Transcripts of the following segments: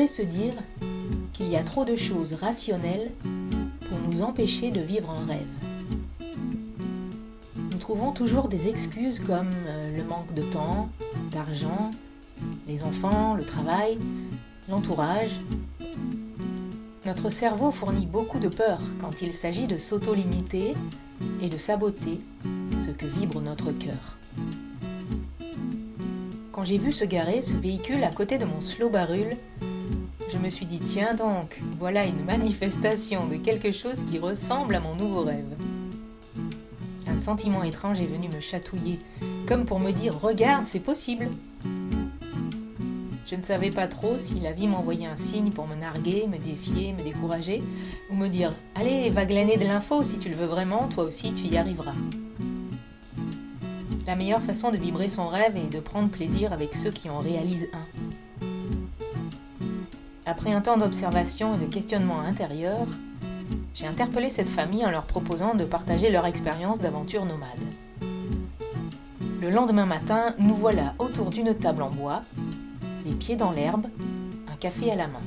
pourrait se dire qu'il y a trop de choses rationnelles pour nous empêcher de vivre un rêve. Nous trouvons toujours des excuses comme euh, le manque de temps, d'argent, les enfants, le travail, l'entourage. Notre cerveau fournit beaucoup de peur quand il s'agit de s'auto-limiter et de saboter ce que vibre notre cœur. Quand j'ai vu se garer ce véhicule à côté de mon slow barul, je me suis dit tiens donc, voilà une manifestation de quelque chose qui ressemble à mon nouveau rêve. Un sentiment étrange est venu me chatouiller, comme pour me dire regarde, c'est possible. Je ne savais pas trop si la vie m'envoyait un signe pour me narguer, me défier, me décourager, ou me dire Allez, va glaner de l'info si tu le veux vraiment, toi aussi tu y arriveras. La meilleure façon de vibrer son rêve est de prendre plaisir avec ceux qui en réalisent un. Après un temps d'observation et de questionnement intérieur, j'ai interpellé cette famille en leur proposant de partager leur expérience d'aventure nomade. Le lendemain matin, nous voilà autour d'une table en bois, les pieds dans l'herbe, un café à la main.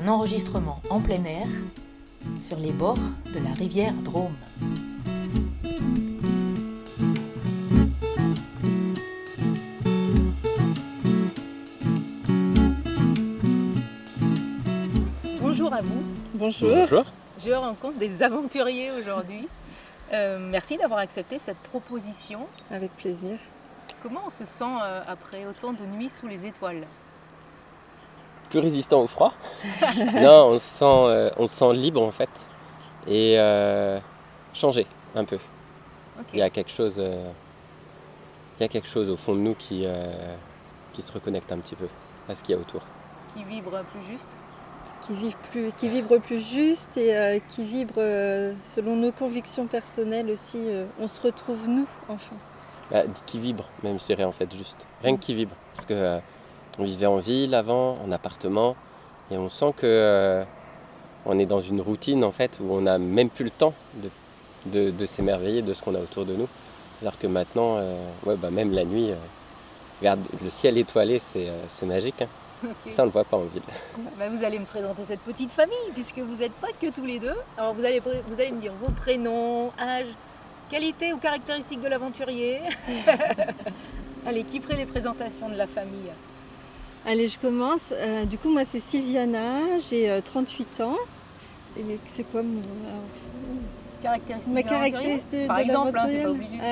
Un enregistrement en plein air sur les bords de la rivière Drôme. Bonjour. Bonjour. Je rencontre des aventuriers aujourd'hui. Euh, merci d'avoir accepté cette proposition. Avec plaisir. Comment on se sent euh, après autant de nuits sous les étoiles Plus résistant au froid. non, on se, sent, euh, on se sent libre en fait. Et euh, changé un peu. Il y a quelque chose. euh, il y a quelque chose au fond de nous qui, euh, qui se reconnecte un petit peu à ce qu'il y a autour. Qui vibre plus juste Qui, vive plus, qui vibre plus juste et euh, qui vibre euh, selon nos convictions personnelles aussi. euh, on se retrouve nous, enfin. Bah, qui vibre, même je dirais en fait juste. Rien que qui vibre. Parce que on vivait en ville avant, en appartement, et on sent que on est dans une routine en fait où on n'a même plus le temps de, s'émerveiller de ce qu'on a autour de nous. Alors que maintenant, ouais, bah, même la nuit, regarde, le ciel étoilé, c'est c'est magique. hein. Ça, on ne le voit pas en ville. Bah, vous allez me présenter cette petite famille, puisque vous n'êtes pas que tous les deux. Alors vous allez, vous allez me dire vos prénoms, âge, qualité ou caractéristiques de l'aventurier. allez, qui ferait les présentations de la famille? Allez, je commence. Euh, du coup, moi, c'est Sylviana, j'ai euh, 38 ans. Et c'est quoi mon. alors, Caractéristiques ma de l'aventurier? caractéristique Par de exemple, hein, c'est pas l'aventurier obligé de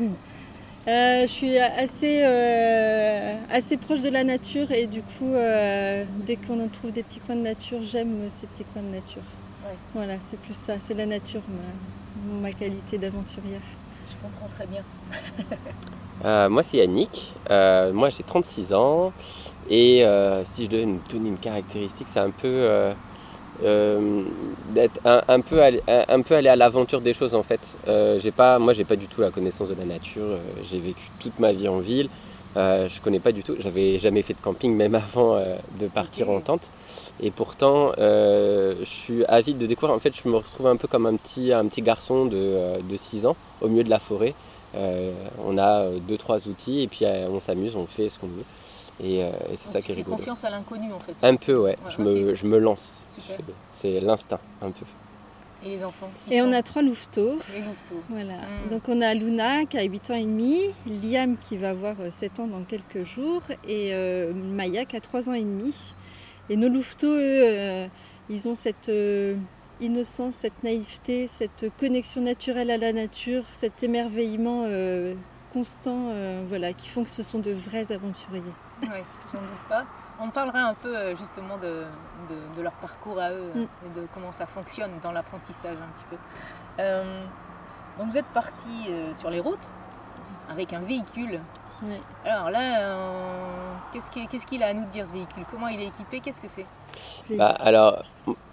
Euh, euh, je suis assez, euh, assez proche de la nature et du coup, euh, dès qu'on en trouve des petits coins de nature, j'aime ces petits coins de nature. Ouais. Voilà, c'est plus ça, c'est la nature, ma, ma qualité d'aventurière. Je comprends très bien. Euh, moi, c'est Yannick. Euh, moi, j'ai 36 ans. Et euh, si je devais me donner une caractéristique, c'est un peu euh, d'être un, peu allé, un, peu aller à l'aventure des choses en fait. Euh, j'ai pas, moi, j'ai pas du tout la connaissance de la nature. Euh, j'ai vécu toute ma vie en ville. Je connais pas du tout. J'avais jamais fait de camping même avant de partir en tente. Et pourtant, je suis avide de découvrir. En fait, je me retrouve un peu comme un petit, un petit garçon de, de 6 ans au milieu de la forêt. On a euh, deux trois outils et puis on s'amuse, on fait ce qu'on veut. Et, euh, et c'est ça tu qui est fais rigolo. confiance à l'inconnu en fait. Un peu, ouais. Ouais, je, me, je me lance. C'est l'instinct, un peu. Et les enfants qui Et on a trois louveteaux. les louveteaux. Voilà. Mm. Donc on a Luna qui a 8 ans et demi, Liam qui va avoir euh, 7 ans dans quelques jours et euh, Maya qui a 3 ans et demi. Et nos louveteaux, eux, euh, ils ont cette euh, innocence, cette naïveté, cette connexion naturelle à la nature, cet émerveillement euh, constant, euh, voilà, qui font que ce sont de vrais aventuriers. Oui, j'en doute pas. On parlera un peu euh, justement de, de- de leur parcours à eux Mm. et de comment ça fonctionne dans l'apprentissage un petit peu. Euh, donc vous êtes parti euh, sur les routes avec un véhicule. Alors là, euh, qu'est-ce qui- qu'est-ce qu'il a à nous dire ce véhicule? Comment il est équipé? Qu'est-ce que c'est? Bah, alors,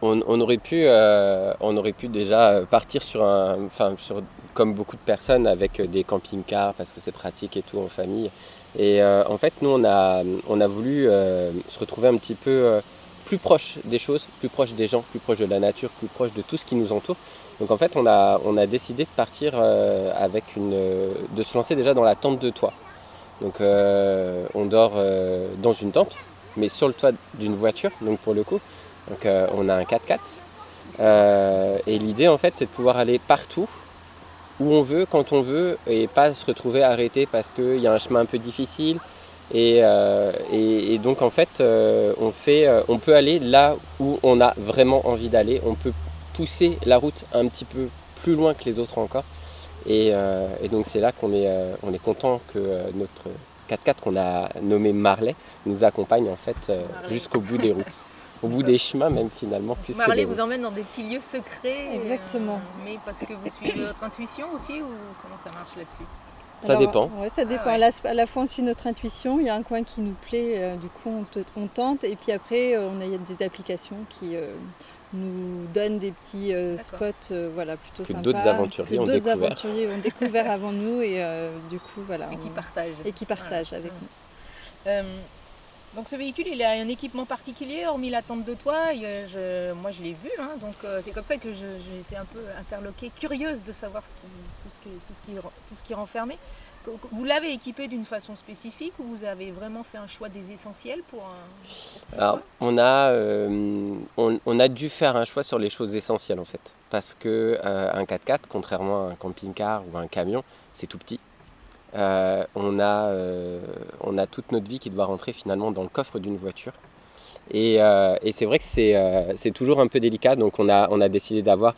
on, on aurait pu, euh, on aurait pu déjà partir sur un, enfin, sur, comme beaucoup de personnes, avec des camping-cars parce que c'est pratique et tout en famille. Et euh, en fait, nous, on a, on a voulu euh, se retrouver un petit peu euh, plus proche des choses, plus proche des gens, plus proche de la nature, plus proche de tout ce qui nous entoure. Donc en fait, on a, on a décidé de partir euh, avec une, de se lancer déjà dans la tente de toit. Donc on dort dans une tente, mais sur le toit d'une voiture, donc pour le coup. Donc on a un 4x4. et l'idée en fait c'est de pouvoir aller partout où on veut, quand on veut, et pas se retrouver arrêté parce qu'il y a un chemin un peu difficile. Et, et, donc en fait, on, fait on peut aller là où on a vraiment envie d'aller. On peut pousser la route un petit peu plus loin que les autres encore. Et, euh, donc c'est là qu'on est, euh, on est content que euh, notre 4x4 qu'on a nommé Marley nous accompagne en fait jusqu'au bout des routes. Au bout des chemins même finalement. Plus Marley vous emmène dans des petits lieux secrets. Exactement. mais parce que vous suivez votre intuition aussi ou comment ça marche là-dessus? Ça dépend. Ouais, ça dépend. Ah à, la, fois, on suit notre intuition. Il y a un coin qui nous plaît, du coup, on, tente. Et puis après, on a des applications qui, nous donne des petits euh, spots euh, voilà, plutôt que sympas. D'autres aventuriers, ont, découvert. aventuriers ont découvert avant nous et euh, du coup voilà. Et qui partagent. Et qui partagent avec nous. Donc ce véhicule, il a un équipement particulier, hormis la tente de toit. Moi, je l'ai vu, hein, donc c'est comme ça que j'ai été un peu interloquée, curieuse de savoir tout, ce qui, tout, ce qui, tout ce qui renfermait. Vous l'avez équipé d'une façon spécifique ou vous avez vraiment fait un choix des essentiels pour un Alors, on a, euh, on, a dû faire un choix sur les choses essentielles en fait. Parce que euh, un 4x4, contrairement à un camping-car ou un camion, c'est tout petit. Euh, on, a, on a toute notre vie qui doit rentrer finalement dans le coffre d'une voiture. Et, et c'est vrai que c'est toujours un peu délicat, donc on a, on a décidé d'avoir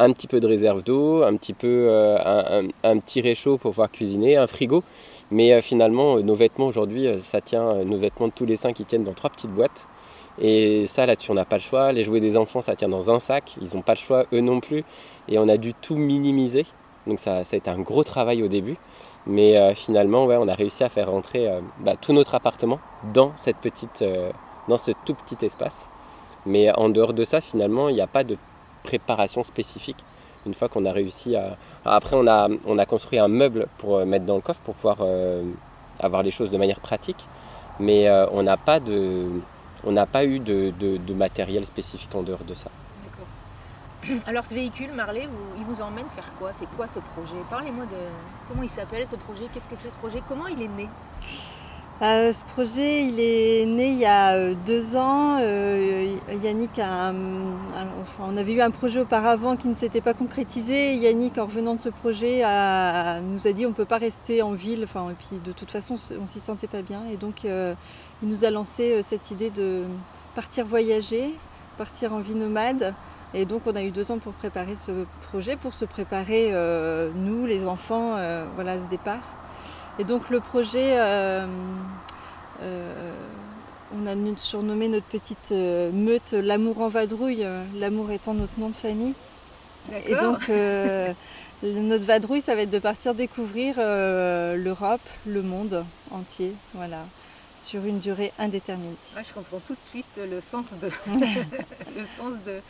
un petit peu de réserve d'eau, un petit peu euh, un, petit réchaud pour pouvoir cuisiner, un frigo. Mais euh, finalement, euh, nos vêtements aujourd'hui, ça tient, nos vêtements de tous les cinq, qui tiennent dans trois petites boîtes. Et ça, là-dessus, on n'a pas le choix. Les jouets des enfants, ça tient dans un sac. Ils n'ont pas le choix, eux non plus. Et on a dû tout minimiser. Donc ça a été un gros travail au début. Mais finalement, ouais, on a réussi à faire rentrer bah, tout notre appartement dans, cette petite, dans ce tout petit espace. Mais en dehors de ça, finalement, il n'y a pas de préparation spécifique. Une fois qu'on a réussi à... Après, on a, on a construit un meuble pour euh, mettre dans le coffre pour pouvoir euh, avoir les choses de manière pratique. Mais euh, on n'a pas, de, on pas eu de, de, matériel spécifique en dehors de ça. Alors ce véhicule, Marley, il vous emmène faire quoi? C'est quoi ce projet? Parlez-moi de comment il s'appelle ce projet, qu'est-ce que c'est ce projet, comment il est né? Euh, ce projet, il est né il y a euh, deux ans. Euh, Yannick on avait eu un projet auparavant qui ne s'était pas concrétisé. Yannick, en revenant de ce projet, nous a dit on ne peut pas rester en ville. Et puis de toute façon, on s'y sentait pas bien. Et donc, il nous a lancé cette idée de partir voyager, partir en vie nomade. Et donc, on a eu deux ans pour préparer ce projet, pour se préparer, nous, les enfants, voilà, à ce départ. Et donc le projet, euh, euh, on a surnommé notre petite euh, meute l'amour en vadrouille, l'amour étant notre nom de famille. Et donc notre vadrouille, ça va être de partir découvrir l'Europe, le monde entier. Voilà sur une durée indéterminée. je comprends tout de suite le sens de, le sens de,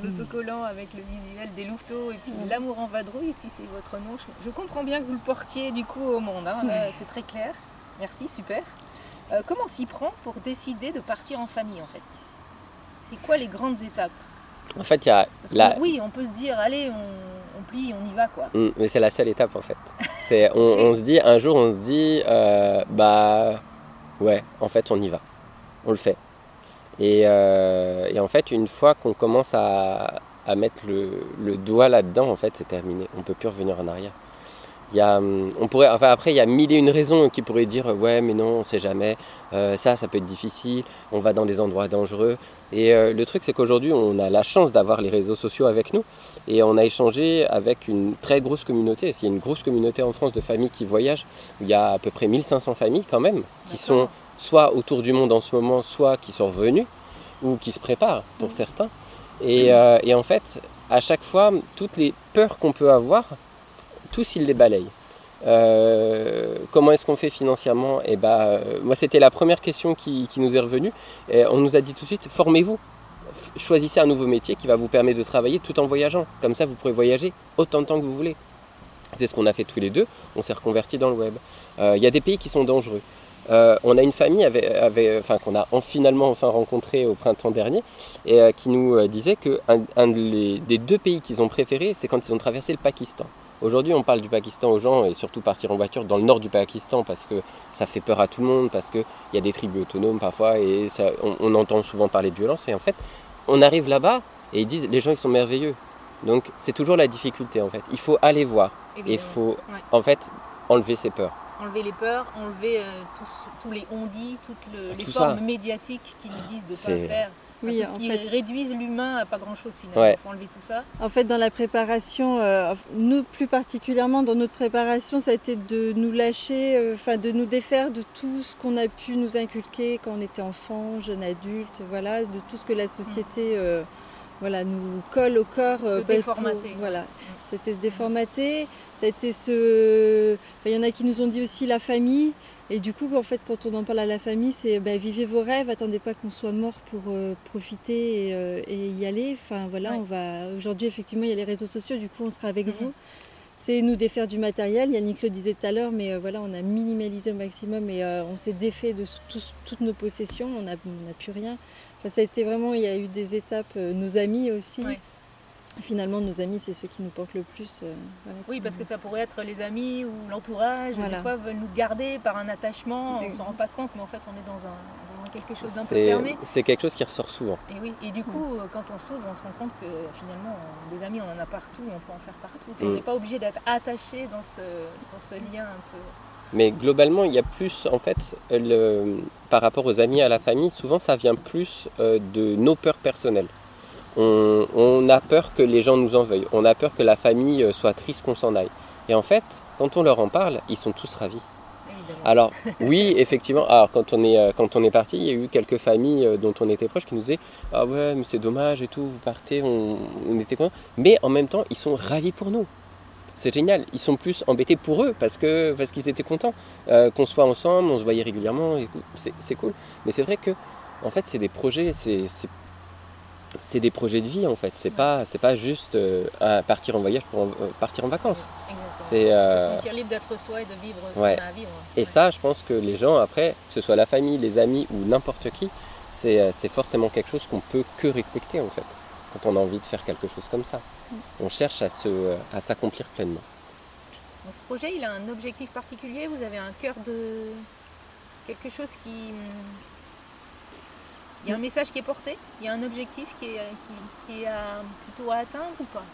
l'autocollant avec le visuel des louveteaux et puis l'amour en vadrouille, si c'est votre nom. Je, comprends bien que vous le portiez du coup au monde, hein. c'est très clair. Merci, super. Euh, comment s'y prend pour décider de partir en famille en fait? C'est quoi les grandes étapes? En fait, il y a... La... Oui, on peut se dire, allez, on, plie, on y va quoi. Mm, mais c'est la seule étape en fait. C'est, on, se dit, un jour on se dit, euh, bah ouais, en fait, on y va. On le fait. Et, euh, en fait, une fois qu'on commence à, mettre le, doigt là-dedans, en fait, c'est terminé. On peut plus revenir en arrière. Il y a, hum, on pourrait, enfin après, il y a mille et une raisons qui pourraient dire ouais, mais non, on sait jamais. Euh, ça, ça peut être difficile. On va dans des endroits dangereux. Et euh, le truc, c'est qu'aujourd'hui, on a la chance d'avoir les réseaux sociaux avec nous. Et on a échangé avec une très grosse communauté. Il y a une grosse communauté en France de familles qui voyagent. Il y a à peu près 1500 familles quand même, qui sont soit autour du monde en ce moment, soit qui sont revenus, ou qui se préparent pour certains. Et, euh, et en fait, à chaque fois, toutes les peurs qu'on peut avoir, tous ils les balayent. Euh, comment est-ce qu'on fait financièrement? Et eh ben, euh, moi, c'était la première question qui, nous est revenue. On nous a dit tout de suite formez-vous, choisissez un nouveau métier qui va vous permettre de travailler tout en voyageant. Comme ça, vous pourrez voyager autant de temps que vous voulez. C'est ce qu'on a fait tous les deux. On s'est reconverti dans le web. Euh, il y a des pays qui sont dangereux. on a une famille qu'on a finalement enfin rencontré au printemps dernier et qui nous disait que un, des deux pays qu'ils ont préféré, c'est quand ils ont traversé le Pakistan. Aujourd'hui, on parle du Pakistan aux gens et surtout partir en voiture dans le nord du Pakistan parce que ça fait peur à tout le monde, parce qu'il y a des tribus autonomes parfois et on, entend souvent parler de violence. Et en fait, on arrive là-bas et ils disent les gens ils sont merveilleux. Donc c'est toujours la difficulté en fait. Il faut aller voir et il faut en fait enlever ses peurs. Enlever les peurs, enlever euh, tous, les on-dit, toutes les formes médiatiques qui nous disent de ne pas faire. Oui, en qui fait... réduisent l'humain à pas grand-chose finalement. Il faut enlever tout ça. En fait, dans la préparation, euh, nous plus particulièrement dans notre préparation, ça a été de nous lâcher, euh, enfin de nous défaire de tout ce qu'on a pu nous inculquer quand on était enfant, jeune adulte, voilà, de tout ce que la société euh, voilà, nous colle au corps. Se déformater. voilà. C'était se déformater. Ça a été ce. Il y en a qui nous ont dit aussi la famille. Et du coup, en fait, quand on en parle à la famille, c'est ben, vivez vos rêves, attendez pas qu'on soit mort pour euh, profiter euh, et, y aller. Enfin voilà, on va. Aujourd'hui, effectivement, il y a les réseaux sociaux, du coup, on sera avec mhm. vous. C'est nous défaire du matériel. Yannick le disait tout à l'heure, mais euh, voilà, on a minimalisé au maximum et on s'est défait de toutes nos possessions. On n'a plus rien. Enfin, ça a été vraiment, il y a eu des étapes. nos amis aussi. Finalement, nos amis, c'est ceux qui nous portent le plus. Euh, oui, parce que ça pourrait être les amis ou l'entourage. Des fois, veulent nous garder par un attachement. On ne s'en rend pas compte, mais en fait, on est dans un, quelque chose d'un peu fermé. C'est quelque chose qui ressort souvent. Et oui, et du coup, euh, quand on s'ouvre, on se rend compte que finalement, des amis, on en a partout et on peut en faire partout. On mm. n'est pas obligé d'être attaché dans ce, dans ce lien un peu. Mais globalement, il y a plus, en fait, le, par rapport aux amis à la famille, souvent ça vient plus euh, de nos peurs personnelles on, a peur que les gens nous en veuillent, on a peur que la famille euh, soit triste qu'on s'en aille. Et en fait, quand on leur en parle, ils sont tous ravis. Alors oui, effectivement, alors, quand, on est, euh, quand on est parti, il y a eu quelques familles euh, dont on était proche qui nous disaient Ah ouais, mais c'est dommage et tout, vous partez, on, était contents. Mais en même temps, ils sont ravis pour nous. C'est génial. Ils sont plus embêtés pour eux parce que parce qu'ils étaient contents qu'on soit ensemble, on se voyait régulièrement. C'est cool. Mais c'est vrai que en fait, c'est des projets, c'est c'est des projets de vie en fait. C'est pas c'est pas juste euh, partir en voyage pour euh, partir en vacances. C'est euh, se sentir libre d'être soi et de vivre ce qu'on a à vivre. Et ça, je pense que les gens après, que ce soit la famille, les amis ou n'importe qui, c'est forcément quelque chose qu'on peut que respecter en fait. Quand on a envie de faire quelque chose comme ça, mm. on cherche à se à s'accomplir pleinement. Donc ce projet, il a un objectif particulier? Vous avez un cœur de quelque chose qui il y a un message qui est porté Il y a un objectif qui est, qui, est à, plutôt à atteindre ou pas?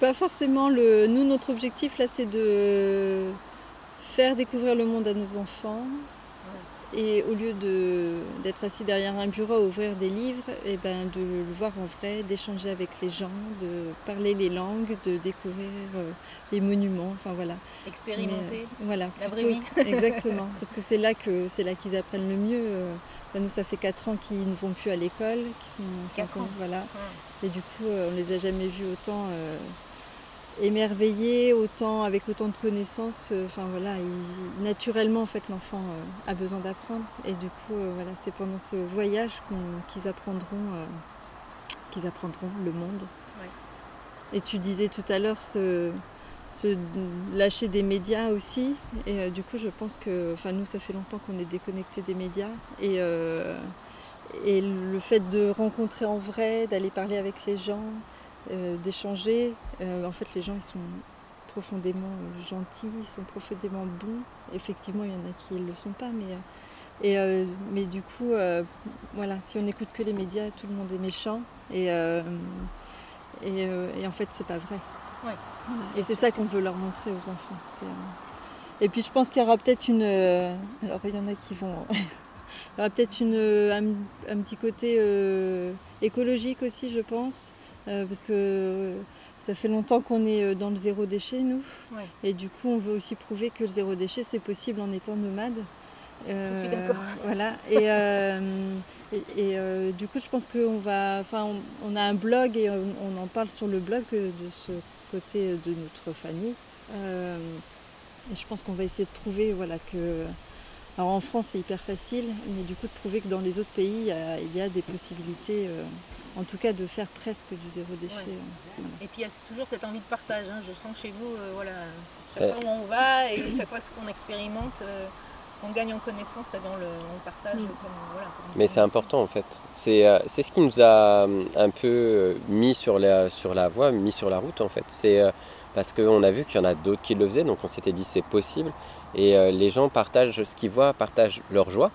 Pas forcément. Le, nous, notre objectif, là, c'est de faire découvrir le monde à nos enfants. Et au lieu d'être assis derrière un bureau à ouvrir des livres, et eh ben, de le voir en vrai, d'échanger avec les gens, de parler les langues, de découvrir euh, les monuments, enfin voilà. Expérimenter. Euh, voilà. La vraie vie. exactement. Parce que c'est là que c'est là qu'ils apprennent le mieux. Euh, nous, ça fait 4 ans qu'ils ne vont plus à l'école, qui sont enfin, voilà. Et du coup, euh, on les a jamais vus autant euh, émerveillés, autant avec autant de connaissances. Euh, enfin voilà, naturellement en fait, l'enfant a besoin d'apprendre. Et du coup, voilà, c'est pendant ce voyage qu'ils apprendront, qu'ils apprendront le monde. Et tu disais tout à l'heure ce se lâcher des médias aussi. Et euh, du coup, je pense que, enfin, nous, ça fait longtemps qu'on est déconnecté des médias. Et, euh, et le fait de rencontrer en vrai, d'aller parler avec les gens, euh, d'échanger, en fait, les gens, ils sont profondément gentils, ils sont profondément bons. Effectivement, il y en a qui ne le sont pas, mais. Du coup, voilà, si on n'écoute que les médias, tout le monde est méchant. Et, et, et en fait, c'est pas vrai. Et c'est ça qu'on veut leur montrer aux enfants. Euh, et puis je pense qu'il y aura peut-être une. Euh, alors il y en a qui vont. il y aura peut-être une, euh, un, petit côté écologique aussi, je pense. parce que ça fait longtemps qu'on est dans le zéro déchet, nous. Et du coup, on veut aussi prouver que le zéro déchet, c'est possible en étant nomade. je suis d'accord. Voilà. Et, et, du coup, je pense qu'on va. Enfin, on, a un blog et on, on, en parle sur le blog de ce côté de notre famille. Euh, et je pense qu'on va essayer de prouver voilà, que. Alors en France c'est hyper facile, mais du coup de prouver que dans les autres pays il y a, des possibilités, euh, en tout cas de faire presque du zéro déchet. Euh, et puis il y a toujours cette envie de partage. Hein. Je sens chez vous, voilà, chaque fois où on va et chaque fois ce qu'on expérimente, ce qu'on gagne en connaissance, on le, partage. mais c'est important en fait. C'est ce qui nous a un peu mis sur la, sur la voie, mis sur la route en fait. C'est parce qu'on a vu qu'il y en a d'autres qui le faisaient, donc on s'était dit c'est possible. Et euh, les gens partagent ce qu'ils voient, partagent leur joie.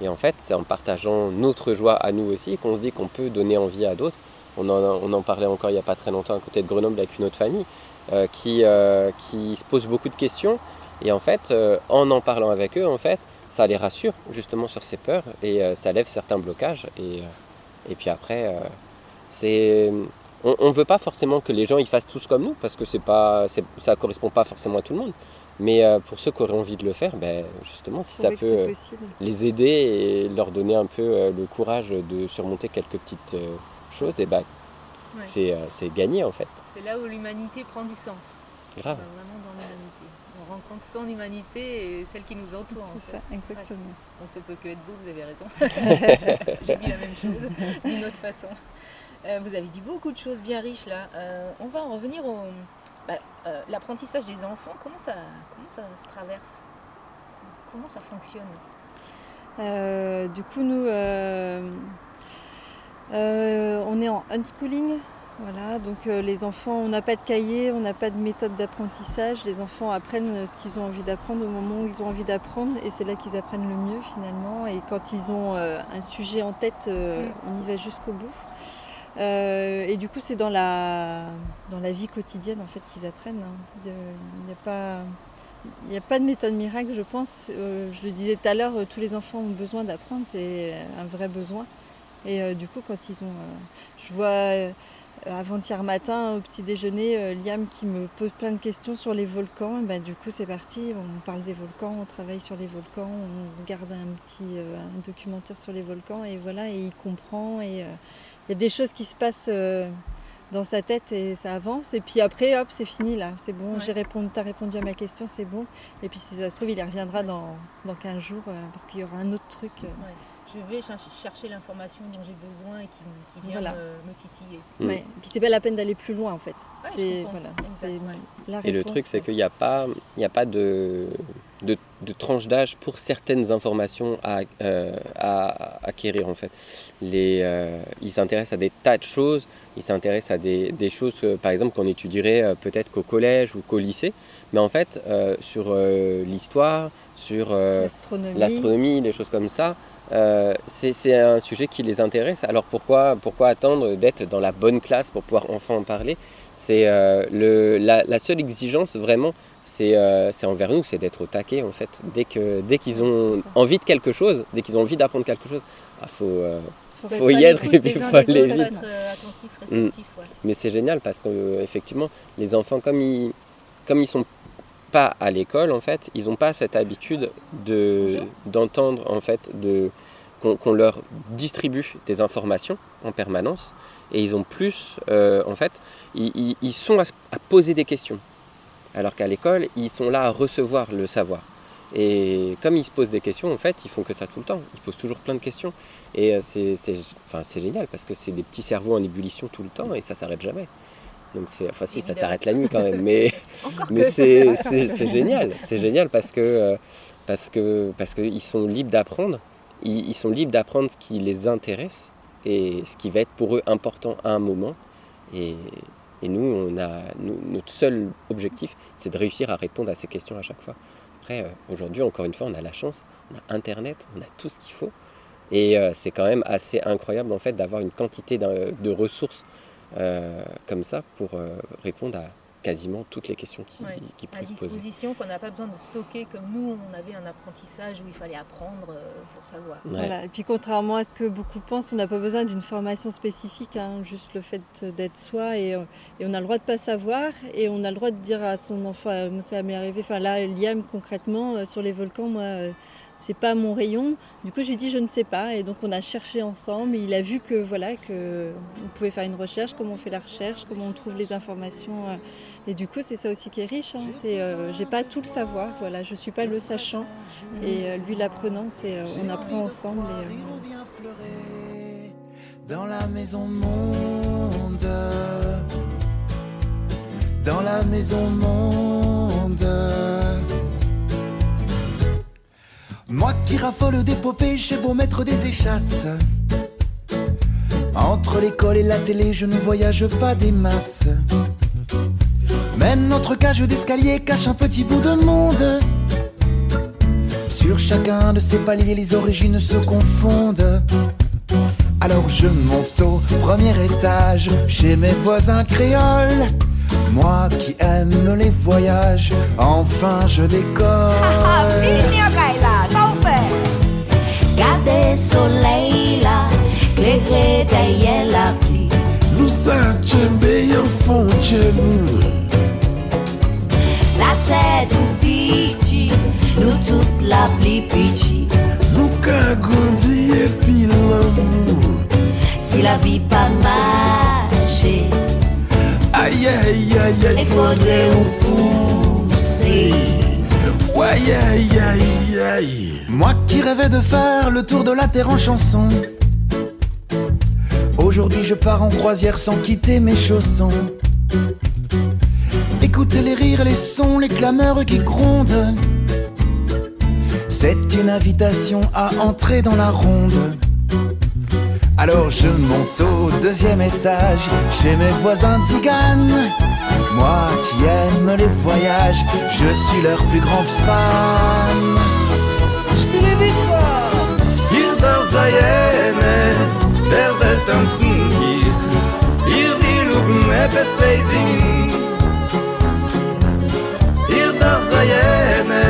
Et en fait, c'est en partageant notre joie à nous aussi qu'on se dit qu'on peut donner envie à d'autres. On en, parlait encore il n'y a pas très longtemps à côté de Grenoble avec une autre famille euh, qui, euh, qui se pose beaucoup de questions. Et en fait, en en parlant avec eux, en fait, ça les rassure justement sur ces peurs. Et ça lève certains blocages. Et, et puis après, c'est on ne veut pas forcément que les gens ils fassent tous comme nous parce que c'est pas ça ne correspond pas forcément à tout le monde. Mais euh, pour ceux qui auraient envie de le faire ben, justement si ça peut euh, les aider et leur donner un peu euh, le courage de surmonter quelques petites choses et ben c'est gagné en fait. C'est là où l'humanité prend du sens. Grave. Vraiment dans l'humanité on rencontre son humanité et celle qui nous entoure c'est ça exactement. Donc ça peut que être beau vous avez raison. J'ai dit la même chose d'une autre façon. Euh, vous avez dit beaucoup de choses bien riches là. Euh, on va en revenir au bah, euh, l'apprentissage des enfants. Comment ça, comment ça se traverse? Comment ça fonctionne? Du coup, nous, on est en unschooling. Voilà, donc les enfants, on n'a pas de cahier, on n'a pas de méthode d'apprentissage. Les enfants apprennent ce qu'ils ont envie d'apprendre au moment où ils ont envie d'apprendre, et c'est là qu'ils apprennent le mieux finalement. Et quand ils ont un sujet en tête, mm. on y va jusqu'au bout. Euh, et du coup, c'est dans la, dans la vie quotidienne en fait qu'ils apprennent. Hein. Il n'y a, pas. Il n'y a pas de méthode miracle, je pense. Euh, je le disais tout à l'heure, tous les enfants ont besoin d'apprendre, c'est un vrai besoin. Et euh, du coup, quand ils ont. je vois avant-hier matin, au petit déjeuner, Liam qui me pose plein de questions sur les volcans. Ben, du coup, c'est parti, on parle des volcans, on travaille sur les volcans, on regarde un petit un documentaire sur les volcans, et voilà, et il comprend. Et il y a des choses qui se passent euh, dans sa tête et ça avance. Et puis après, hop, c'est fini là, c'est bon, j'ai répondu, tu as répondu à ma question, c'est bon. Et puis si ça se trouve, il y reviendra dans, dans 15 jours euh, parce qu'il y aura un autre truc. Euh. Je vais chercher l'information dont j'ai besoin et qui, vient me, titiller. Mm. Et puis c'est pas la peine d'aller plus loin en fait. c'est voilà, la et le truc, c'est qu'il n'y a pas, il a pas de, de, tranche d'âge pour certaines informations à, à, acquérir en fait les, euh, ils s'intéressent à des tas de choses. Ils s'intéressent à des, choses, par exemple, qu'on étudierait euh, peut-être qu'au collège ou qu'au lycée. Mais en fait, euh, sur l'histoire, sur l'astronomie, des choses comme ça, c'est un sujet qui les intéresse. Alors pourquoi, pourquoi attendre d'être dans la bonne classe pour pouvoir enfin en parler? C'est la, la, seule exigence vraiment, c'est envers nous, c'est d'être au taquet en fait. Dès qu'ils dès ont envie de quelque chose, dès qu'ils ont envie d'apprendre quelque chose, il ah, faut, il faut y être et puis il faut aller vite. Mm. Mais c'est génial parce qu'effectivement, les enfants, comme ils comme ils sont pas à l'école, en fait, ils n'ont pas cette habitude de d'entendre en fait qu'on leur distribue des informations en permanence. Et ils ont plus euh, en fait ils, sont à, poser des questions. Alors qu'à l'école ils sont là à recevoir le savoir. Et comme ils se posent des questions en fait ils font que ça tout le temps. Ils posent toujours plein de questions. Et euh, c'est génial parce que c'est des petits cerveaux en ébullition tout le temps et ça s'arrête jamais. Donc c'est, enfin si, ça s'arrête la nuit quand même, mais, mais c'est génial. C'est génial parce que, euh, parce que parce qu'ils sont libres d'apprendre. Ils, sont libres d'apprendre ce qui les intéresse et ce qui va être pour eux important à un moment. Et, et nous, on a, notre seul objectif, c'est de réussir à répondre à ces questions à chaque fois. Après, euh, aujourd'hui, encore une fois, on a la chance, on a Internet, on a tout ce qu'il faut. Et euh, c'est quand même assez incroyable en fait d'avoir une quantité de ressources euh, comme ça pour euh, répondre à quasiment toutes les questions qui, ouais, qui à disposition qu'on n'a pas besoin de stocker comme nous on avait un apprentissage où il fallait apprendre pour savoir. Voilà. Et puis contrairement à ce que beaucoup pensent, on n'a pas besoin d'une formation spécifique, hein. juste le fait d'être soi et, et, on a le droit de pas savoir et on a le droit de dire à son enfant, ça m'est arrivé, enfin là Liam concrètement sur les volcans, moi c'est pas mon rayon. Du coup, j'ai dit je ne sais pas et donc on a cherché ensemble. Il a vu que voilà que on pouvait faire une recherche, comment on fait la recherche, comment on trouve les informations. Euh. Et du coup, c'est ça aussi qui est riche. Hein. C'est euh, j'ai pas tout le savoir. Voilà, je suis pas le sachant et euh, lui l'apprenant. C'est on apprend ensemble. dans la maison monde, dans la maison monde. Moi qui raffole d'épopées, j'ai beau mettre des échasses. Entre l'école et la télé, je ne voyage pas des masses. Mais notre cage d'escalier cache un petit bout de monde. Sur chacun de ces paliers, les origines se confondent. Alors je monte au premier étage chez mes voisins créoles. Moi qui aime les voyages, enfin je décolle. Gade soleil là, éclairé derrière la pluie. Nous sommes fond chez nous. La tête tout petit, nous toute la pluie petit. Nous qu'a grandi et puis l'amour. Si la vie pas marché, Aïe aïe aïe aïe, il faudrait nous pousser. Ouais, aïe aïe aïe Moi qui rêvais de faire le tour de la terre en chanson. Aujourd'hui je pars en croisière sans quitter mes chaussons. Écoutez les rires, les sons, les clameurs qui grondent. C'est une invitation à entrer dans la ronde. Alors je monte au deuxième étage chez mes voisins tiganes. Moi qui aime les voyages, je suis leur plus grand fan. Jene, der wird tanzen hier, ihr will Lugen ebbes zeitin. Ihr darf sei Jene,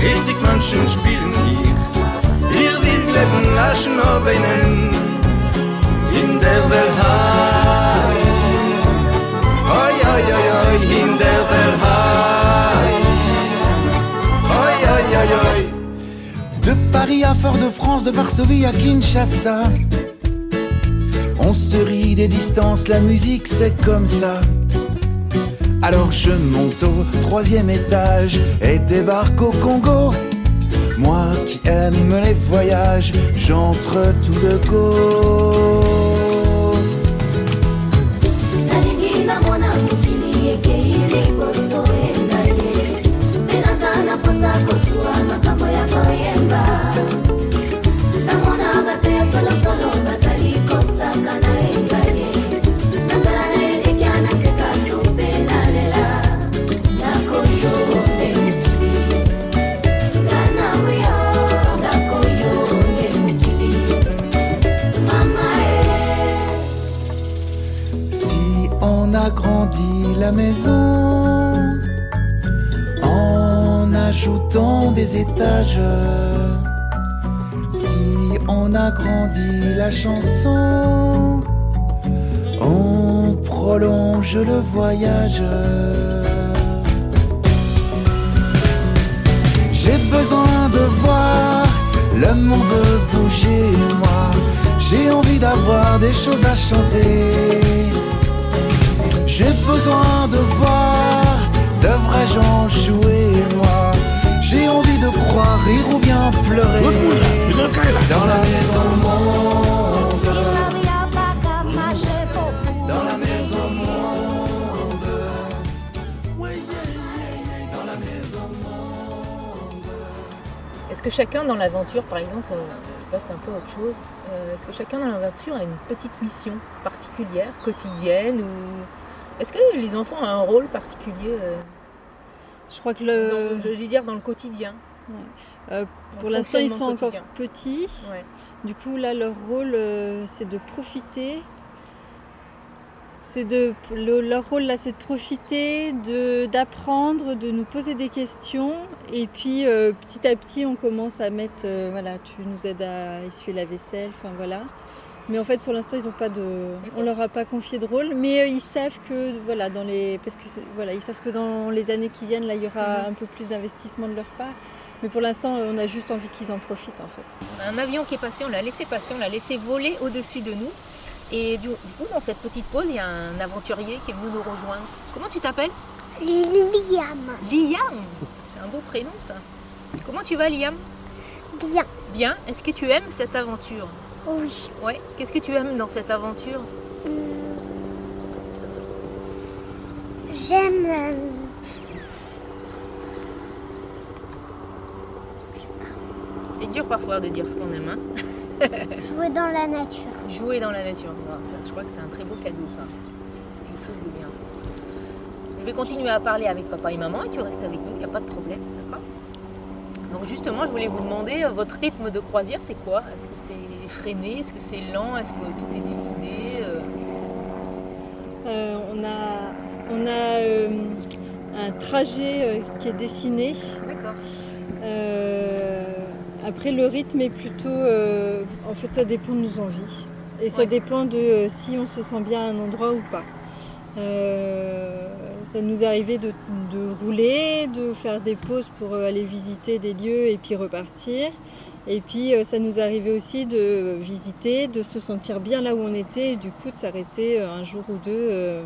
richtig manchen spielen hier, ihr will leben, Laschen auf einen, auf einen, À Fort-de-France, de Varsovie à Kinshasa. On se rit des distances, la musique c'est comme ça. Alors je monte au troisième étage et débarque au Congo. Moi qui aime les voyages, j'entre tout de go. La maison en ajoutant des étages, si on agrandit la chanson, on prolonge le voyage. J'ai besoin de voir le monde bouger, moi. J'ai envie d'avoir des choses à chanter. J'ai besoin de voir de vrais gens jouer, moi. J'ai envie de croire, rire ou bien pleurer. Dans la maison monde. Dans la maison monde. Dans la maison monde. Est-ce que chacun dans l'aventure, par exemple, on passe un peu à autre chose, euh, est-ce que chacun dans l'aventure a une petite mission particulière, quotidienne ou est-ce que les enfants ont un rôle particulier euh, Je crois que dans, le, je veux dire dans le quotidien? Euh, dans pour l'instant ils sont encore petits. Ouais. Du coup, là, leur rôle, euh, c'est de profiter. C'est de, le- leur rôle, là, c'est de profiter, de, d'apprendre, de nous poser des questions. Et puis, euh, petit à petit, on commence à mettre, voilà, tu nous aides à essuyer la vaisselle, enfin voilà. Mais en fait, pour l'instant, ils ont pas de, on leur a pas confié de rôle. Mais euh, ils savent que, voilà, dans les, parce que, voilà, ils savent que dans les années qui viennent, là, il y aura un peu plus d'investissement de leur part. Mais pour l'instant, on a juste envie qu'ils en profitent, en fait. On a un avion qui est passé, on l'a laissé passer, on l'a laissé voler au-dessus de nous. Et du, du coup, dans cette petite pause, il y a un aventurier qui est venu nous rejoindre. Comment tu t'appelles? Liam. Liam C'est un beau prénom ça. Comment tu vas Liam? Bien. Bien. Est-ce que tu aimes cette aventure? Oui. Ouais. Qu'est-ce que tu aimes dans cette aventure J'aime. euh, C'est dur parfois de dire ce qu'on aime. hein. jouer dans la nature. Jouer dans la nature. Alors, ça, je crois que c'est un très beau cadeau ça. C'est quelque chose de bien. vais continuer à parler avec papa et maman et tu restes avec nous, il n'y a pas de problème, Donc justement, je voulais vous demander, euh, votre rythme de croisière, c'est quoi? Est-ce que c'est freiné Est-ce que c'est lent? Est-ce que tout est décidé Euh, Euh, on a, on a euh, un trajet euh, qui est dessiné. D'accord. Après, le rythme est plutôt. en fait, ça dépend de nos envies. Et ça dépend de si on se sent bien à un endroit ou pas. Euh, ça nous arrivé de, de rouler, de faire des pauses pour euh, aller visiter des lieux et puis repartir. Et puis, euh, ça nous arrivé aussi de visiter, de se sentir bien là où on était et du coup de s'arrêter euh, un jour ou deux euh,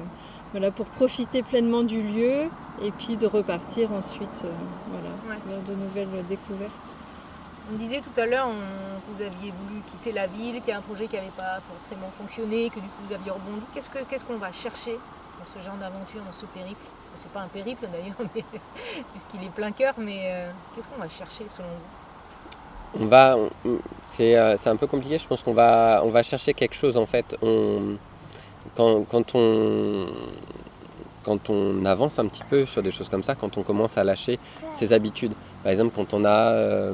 voilà, pour profiter pleinement du lieu et puis de repartir ensuite euh, voilà, Ouais. vers de nouvelles découvertes. On disait tout à l'heure que vous aviez voulu quitter la ville, qu'il y a un projet qui n'avait pas forcément fonctionné, que du coup vous aviez rebondi. Qu'est-ce que- qu'est-ce qu'on va chercher ce genre d'aventure, dans ce périple C'est pas un périple d'ailleurs, puisqu'il est plein cœur, mais euh, qu'est-ce qu'on va chercher selon vous? On va, euh, c'est un peu compliqué. Je pense qu'on va, on va chercher quelque chose en fait. Quand, quand on, quand on avance un petit peu sur des choses comme ça, quand on commence à lâcher ses habitudes. Par exemple, quand on a, euh,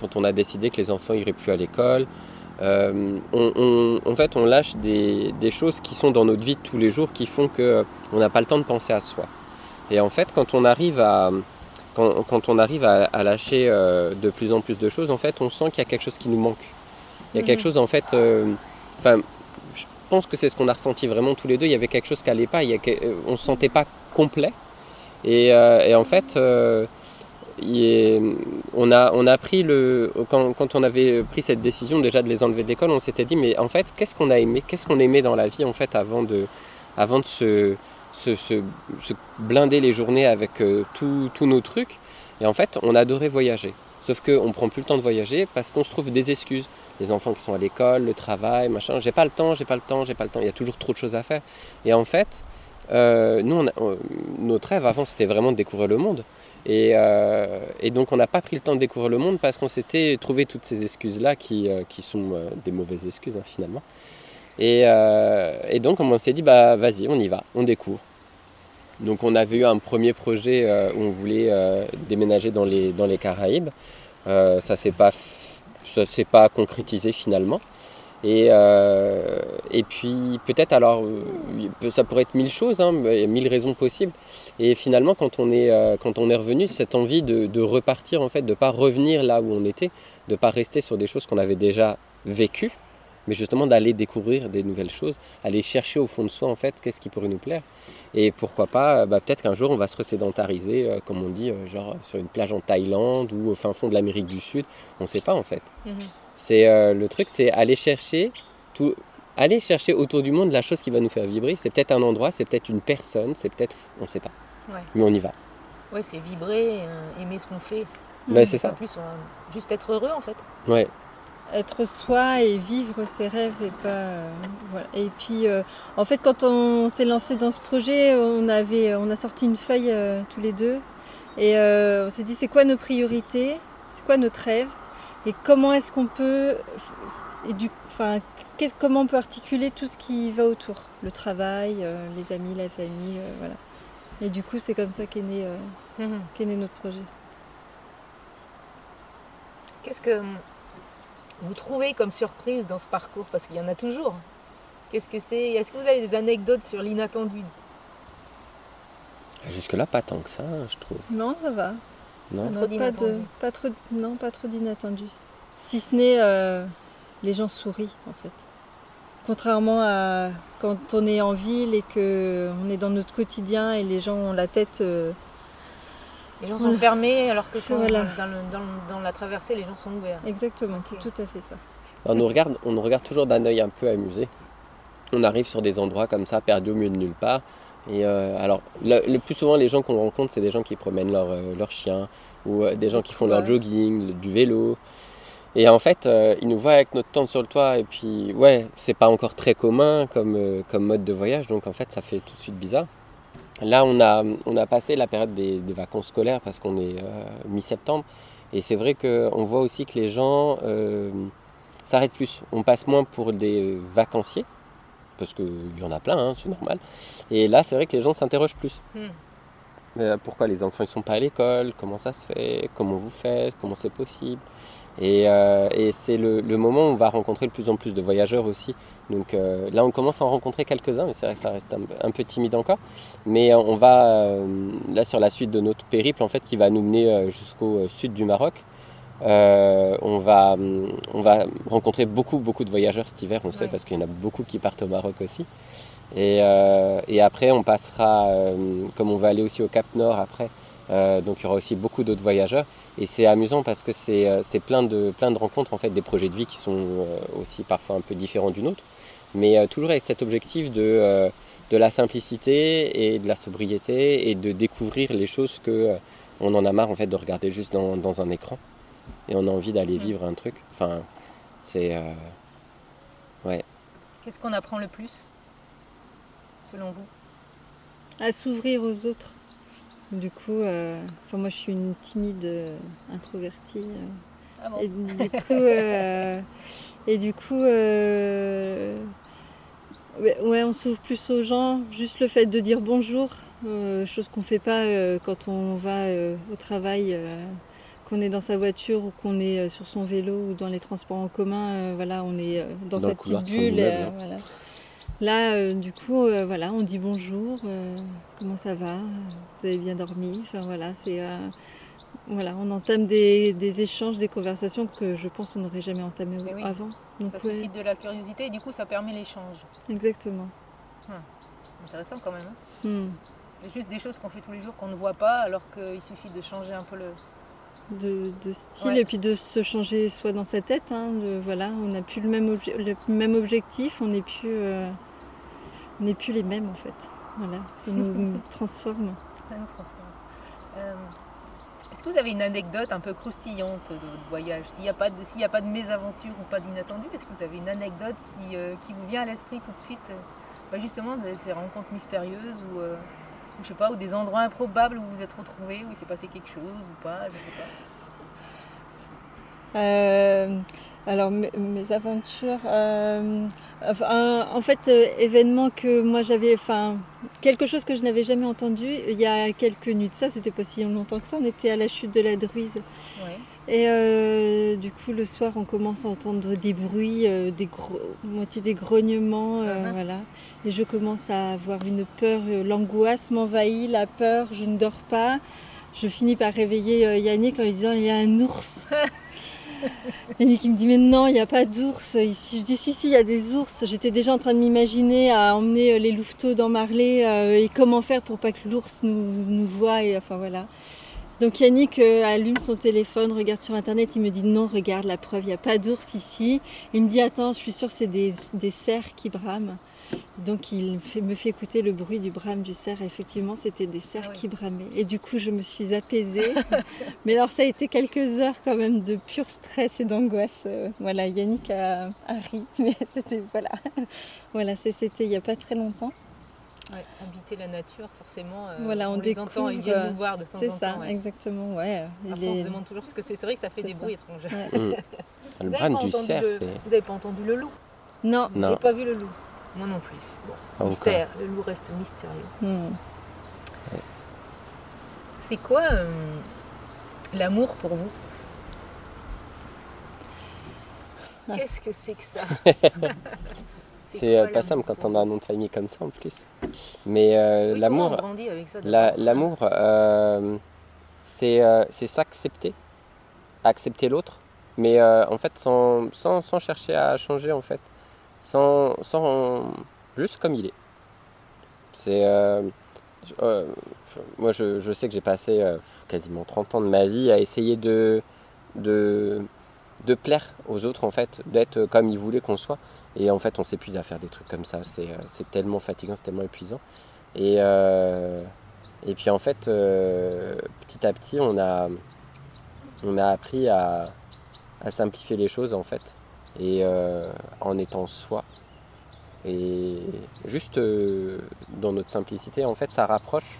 quand on a décidé que les enfants iraient plus à l'école. Euh, on, on- en fait, on lâche des, des choses qui sont dans notre vie de tous les jours, qui font que on n'a pas le temps de penser à soi. Et en fait, quand on arrive à, quand, quand on arrive à, à lâcher euh, de plus en plus de choses, en fait, on sent qu'il y a quelque chose qui nous manque. Il y a quelque Mhm. chose, en fait, euh, je pense que c'est ce qu'on a ressenti vraiment tous les deux. Il y avait quelque chose qui n'allait pas. Il y a que- euh, on ne se sentait pas complet. Et, euh, et en fait, euh, est- on, a, on a pris le. Quand, quand on avait pris cette décision déjà de les enlever de l'école, on s'était dit, mais en fait, qu'est-ce qu'on a aimé Qu'est-ce qu'on aimait dans la vie, en fait, avant de, avant de se, se, se- se blinder les journées avec euh, tous nos trucs Et en fait, on adorait voyager. Sauf qu'on ne prend plus le temps de voyager parce qu'on se trouve des excuses. Les enfants qui sont à l'école, le travail, machin. J'ai pas le temps, j'ai pas le temps, j'ai pas le temps. Il y a toujours trop de choses à faire. Et en fait, euh, nous, on- notre rêve avant, c'était vraiment de découvrir le monde. Et, euh, et donc, on n'a pas pris le temps de découvrir le monde parce qu'on s'était trouvé toutes ces excuses-là qui, euh, qui sont euh, des mauvaises excuses, hein, finalement. Et, donc, on s'est dit, bah, vas-y, on y va, on découvre. Donc, on avait eu un premier projet où on voulait déménager dans les, dans les Caraïbes. Ça s'est pas, pas concrétisé finalement. Et, et puis peut-être alors, ça pourrait être mille choses, hein, mille raisons possibles. Et finalement, quand on est, euh, quand on est revenu, cette envie de, de repartir, en fait, de ne pas revenir là où on était, de ne pas rester sur des choses qu'on avait déjà vécues, mais justement d'aller découvrir des nouvelles choses, aller chercher au fond de soi, en fait, qu'est-ce qui pourrait nous plaire. Et pourquoi pas, euh, bah, peut-être qu'un jour, on va se resédentariser, euh, comme on dit, euh, genre sur une plage en Thaïlande ou au fin fond de l'Amérique du Sud. On ne sait pas, en fait. C'est euh, le truc, c'est aller chercher tout, aller chercher autour du monde la chose qui va nous faire vibrer. C'est peut-être un endroit, c'est peut-être une personne, c'est peut-être, on ne sait pas. Ouais. Mais on y va. Ouais, c'est vibrer, euh, aimer ce qu'on fait. Ouais, c'est En ça. plus, on- juste être heureux en fait. Ouais. être soi et vivre ses rêves et pas euh, voilà. et puis euh, en fait quand on s'est lancé dans ce projet on avait on a sorti une feuille euh, tous les deux et euh, on s'est dit c'est quoi nos priorités? C'est quoi notre rêve? Et comment est-ce qu'on peut et du enfin qu'est-ce- comment on peut articuler tout ce qui va autour? Le travail euh, les amis la famille euh, voilà et du coup c'est comme ça qu'est né euh, qu'est né notre projet Qu'est-ce que vous trouvez comme surprise dans ce parcours? Parce qu'il y en a toujours. Qu'est-ce que c'est? Est-ce que vous avez des anecdotes sur l'inattendu? Jusque-là, pas tant que ça, je trouve. non ça va Non? On Trop pas de, d'inattendu. pas trop, non, pas trop d'inattendu. Si ce n'est euh, les gens sourient en fait. Contrairement à quand on est en ville et que on est dans notre quotidien et les gens ont la tête. euh, Les gens sont Voilà. fermés alors que C'est quand, voilà. dans, le- dans le- dans la traversée, les gens sont ouverts. exactement, c'est tout à fait ça. On nous regarde, on nous regarde toujours d'un œil un peu amusé. On arrive sur des endroits comme ça, perdus au milieu de nulle part. Et euh, alors, le, le plus souvent, les gens qu'on rencontre, c'est des gens qui promènent leur, euh, leur chien ou euh, des gens qui font leur jogging, le- du vélo. Et en fait, euh, ils nous voient avec notre tente sur le toit. Et puis, ouais, c'est pas encore très commun comme, euh, comme mode de voyage. Donc, en fait, ça fait tout de suite bizarre. Là, on a, on a passé la période des, des vacances scolaires parce qu'on est euh, mi-septembre. Et c'est vrai qu'on voit aussi que les gens s'arrêtent plus. On passe moins pour des vacanciers parce qu'il y en a plein, hein, c'est normal. Et là, c'est vrai que les gens s'interrogent plus. Hmm. Pourquoi les enfants ne sont pas à l'école? Comment ça se fait? Comment vous faites? Comment c'est possible? Et, euh, et c'est le, le moment où on va rencontrer de plus en plus de voyageurs aussi. Donc euh, là, on commence à en rencontrer quelques-uns, mais c'est vrai que ça reste un, un peu timide encore. Mais on va, euh, là, sur la suite de notre périple, en fait, qui va nous mener euh, jusqu'au euh, sud du Maroc, euh, on, va, on va rencontrer beaucoup, beaucoup de voyageurs cet hiver, on sait, parce qu'il y en a beaucoup qui partent au Maroc aussi. Et, euh, et après, on passera, euh, comme on va aller aussi au Cap Nord après, euh, donc il y aura aussi beaucoup d'autres voyageurs. Et c'est amusant parce que c'est euh, c'est plein de, plein de rencontres, en fait, des projets de vie qui sont euh, aussi parfois un peu différents du nôtre. Mais euh, toujours avec cet objectif de, euh, de la simplicité et de la sobriété et de découvrir les choses que euh, on en a marre en fait de regarder juste dans, dans un écran. Et on a envie d'aller vivre un truc. Enfin, c'est... euh, ouais. Qu'est-ce qu'on apprend le plus, selon vous? À s'ouvrir aux autres. Du coup, euh, enfin, moi je suis une timide euh, introvertie. euh, Ah bon et du coup, euh, et du coup euh, ouais, on s'ouvre plus aux gens. Juste le fait de dire bonjour, euh, chose qu'on fait pas euh, quand on va euh, au travail, euh, qu'on est dans sa voiture ou qu'on est euh, sur son vélo ou dans les transports en commun. euh, voilà, on est euh, dans, Dans sa petite bulle. voilà. Là, euh, du coup, euh, voilà, on dit bonjour, euh, comment ça va, vous avez bien dormi? Enfin voilà, c'est voilà, on entame des, des échanges, des conversations que je pense qu'on n'aurait jamais entamées oui. avant. Donc, Ça suscite de la curiosité et du coup, ça permet l'échange. exactement. Intéressant quand même. hein. Il y a juste des choses qu'on fait tous les jours qu'on ne voit pas, alors qu'il suffit de changer un peu le. De, de style Ouais. et puis de se changer soit dans sa tête. hein, voilà, on n'a plus le même, obje- le même objectif, on n'est plus, euh, on n'est plus les mêmes en fait. Voilà, ça nous transforme. Ça nous transforme. Euh, Est-ce que vous avez une anecdote un peu croustillante de votre voyage? S'il n'y a, pas de- y a pas de mésaventure ou pas d'inattendu, est-ce que vous avez une anecdote qui, euh, qui vous vient à l'esprit tout de suite? Bah, Justement, de ces rencontres mystérieuses ou, ou je sais pas, ou des endroits improbables où vous vous êtes retrouvés, où il s'est passé quelque chose ou pas, je sais pas. Euh, alors mes, mes aventures, euh, enfin, en fait euh, événement que moi j'avais, enfin quelque chose que je n'avais jamais entendu il y a quelques nuits de ça, c'était pas si longtemps que ça, on était à la chute de la Druise Ouais. Et euh, du coup le soir on commence à entendre des bruits, euh, des gros, moitié des grognements, euh, Mhm. voilà, et je commence à avoir une peur, l'angoisse m'envahit, la peur, je ne dors pas. Je finis par réveiller Yannick en lui disant il y a un ours. Yannick il me dit mais non il n'y a pas d'ours ici. Je dis si si il y a des ours. J'étais déjà en train de m'imaginer à emmener les louveteaux dans Marley et comment faire pour pas que l'ours nous, nous voit et enfin voilà. Donc Yannick euh, allume son téléphone, regarde sur internet, il me dit non regarde la preuve il n'y a pas d'ours ici. Il me dit attends je suis sûre c'est des, des cerfs qui brament. Donc il me fait, écouter le bruit du brame du cerf. Effectivement, c'était des cerfs Ah oui. qui bramaient. Et du coup, je me suis apaisée. Mais alors, ça a été quelques heures quand même de pur stress et d'angoisse. Euh, Voilà, Yannick a, a ri. Mais c'était, voilà. Voilà, c'était il n'y a pas très longtemps. Ouais, habiter la nature, forcément, euh, Voilà, on les entend, ils viennent nous voir de temps C'est en ça, temps. ouais. exactement, ouais. Les- on se demande toujours ce que c'est. C'est vrai que ça fait C'est des ça. bruits étranges. Mm. Le Vous du cerf, le- c'est... Vous n'avez pas entendu le loup? Non. Vous Non, n'avez pas vu le loup? Moi non plus. Bon, mystère. Le loup reste mystérieux. Hmm. C'est quoi euh, l'amour pour vous? Qu'est-ce que c'est que ça? C'est euh, pas simple quand on a un nom de famille comme ça en plus. Mais euh, l'amour, la- l'amour, euh, c'est euh, s'accepter, accepter l'autre, mais en fait sans, sans, sans chercher à changer en fait, sans, sans juste comme il est. C'est moi je, je sais que j'ai passé quasiment 30 ans de ma vie à essayer de, de, de plaire aux autres en fait, d'être comme ils voulaient qu'on soit. Et en fait on s'épuise à faire des trucs comme ça, c'est euh, tellement fatigant, c'est tellement épuisant. Et, euh, et puis en fait, euh, petit à petit, on a, on a appris à, simplifier les choses en fait, et en étant soi. Et juste dans notre simplicité, en fait, ça rapproche,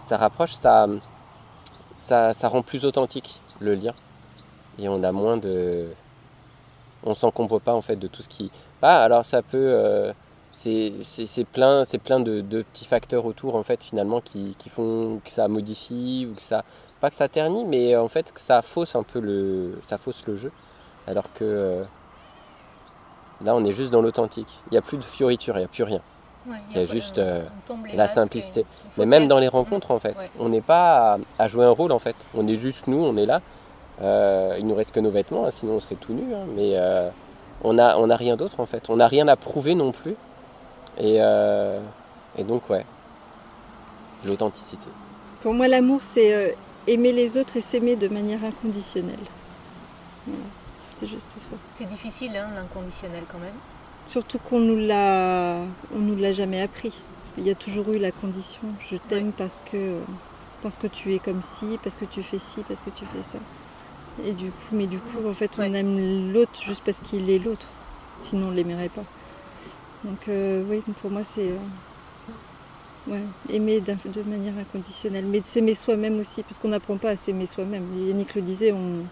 ça rapproche, ça, ça rend plus authentique le lien. Et on a moins de, on s'encombre pas en fait de tout ce qui. Ah, alors ça peut, euh, c'est plein, c'est plein de, de petits facteurs autour en fait finalement qui, qui font que ça modifie ou que ça pas que ça ternit mais en fait que ça fausse un peu le ça fausse le jeu alors que euh, là on est juste dans l'authentique il n'y a plus de fioriture il n'y a plus rien Ouais, Il y a juste, euh, la simplicité. mais même dans les rencontres en fait Ouais. on n'est pas à, à jouer un rôle en fait on est juste nous on est là Euh, il nous reste que nos vêtements hein, sinon on serait tout nus hein, mais euh, on a on a rien d'autre en fait on n'a rien à prouver non plus et, euh, et donc ouais l'authenticité Pour moi, l'amour, c'est euh, aimer les autres et s'aimer de manière inconditionnelle. Voilà, c'est juste ça. C'est difficile, hein, l'inconditionnel quand même. Surtout qu'on nous l'a, on nous l'a jamais appris. Il y a toujours eu la condition. Je t'aime parce que parce que tu es comme ci, parce que tu fais ci, parce que tu fais ça. Et du coup, mais du coup, en fait, on Ouais. aime l'autre juste parce qu'il est l'autre. Sinon, on l'aimerait pas. Donc, euh, oui, pour moi, c'est euh, ouais, aimer de manière inconditionnelle, mais de s'aimer soi-même aussi, parce qu'on n'apprend pas à s'aimer soi-même. Yannick le disait, on,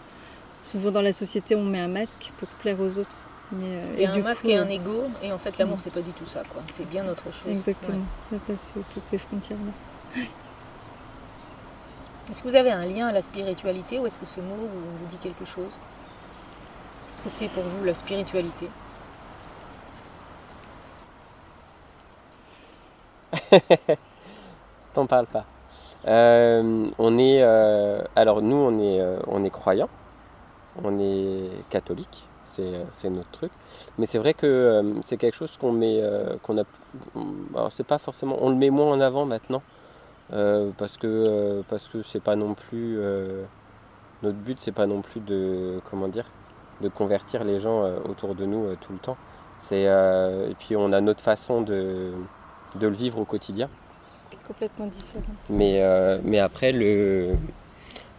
souvent dans la société, on met un masque pour plaire aux autres. Mais, euh, a un du masque coup, et un ego, et en fait l'amour Mm. c'est pas du tout ça, quoi. C'est bien autre chose. Exactement, Ouais. ça passe toutes ces frontières-là. Est-ce que vous avez un lien à la spiritualité ou est-ce que ce mot vous, dit quelque chose? Qu'est-ce que c'est pour vous la spiritualité? T'en parles pas. Euh, on est, euh, alors nous, on est, euh, on est croyants, on est catholique, c'est, notre truc. Mais c'est vrai que c'est quelque chose qu'on met, qu'on a, alors c'est pas forcément, on le met moins en avant maintenant parce que euh, parce que c'est pas non plus euh, notre but, c'est pas non plus de, comment dire, de convertir les gens euh, autour de nous euh, tout le temps. C'est euh, et puis on a notre façon de, de le vivre au quotidien. Complètement différent. Mais, euh, mais après, le,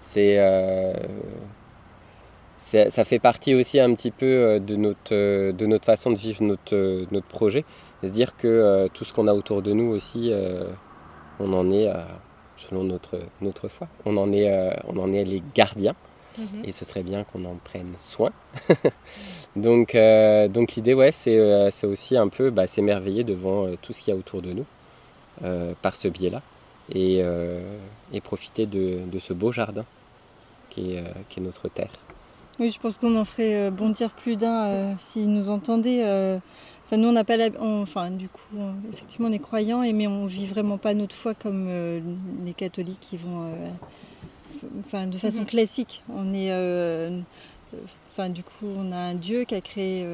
c'est, euh, ça fait partie aussi un petit peu euh, de notre, euh, de notre façon de vivre notre, euh, notre projet. Et se dire que euh, tout ce qu'on a autour de nous aussi, euh, on en est, euh, selon notre, notre foi, on en, est, euh, on en est les gardiens. Et ce serait bien qu'on en prenne soin. donc, euh, donc l'idée, ouais, c'est, c'est aussi un peu bah, s'émerveiller devant tout ce qu'il y a autour de nous par ce biais-là et, et profiter de, de ce beau jardin qui est, qui est notre terre. Oui, je pense qu'on en ferait bondir plus d'un euh, s'ils nous entendaient. euh. Enfin, nous, on n'a pas la... on- Enfin, du coup, on- effectivement, on est croyants, et- mais on vit vraiment pas notre foi comme euh, les catholiques qui vont... euh, Enfin, de façon Mhm. classique. On est... euh, Enfin, du coup, on a un Dieu qui a créé...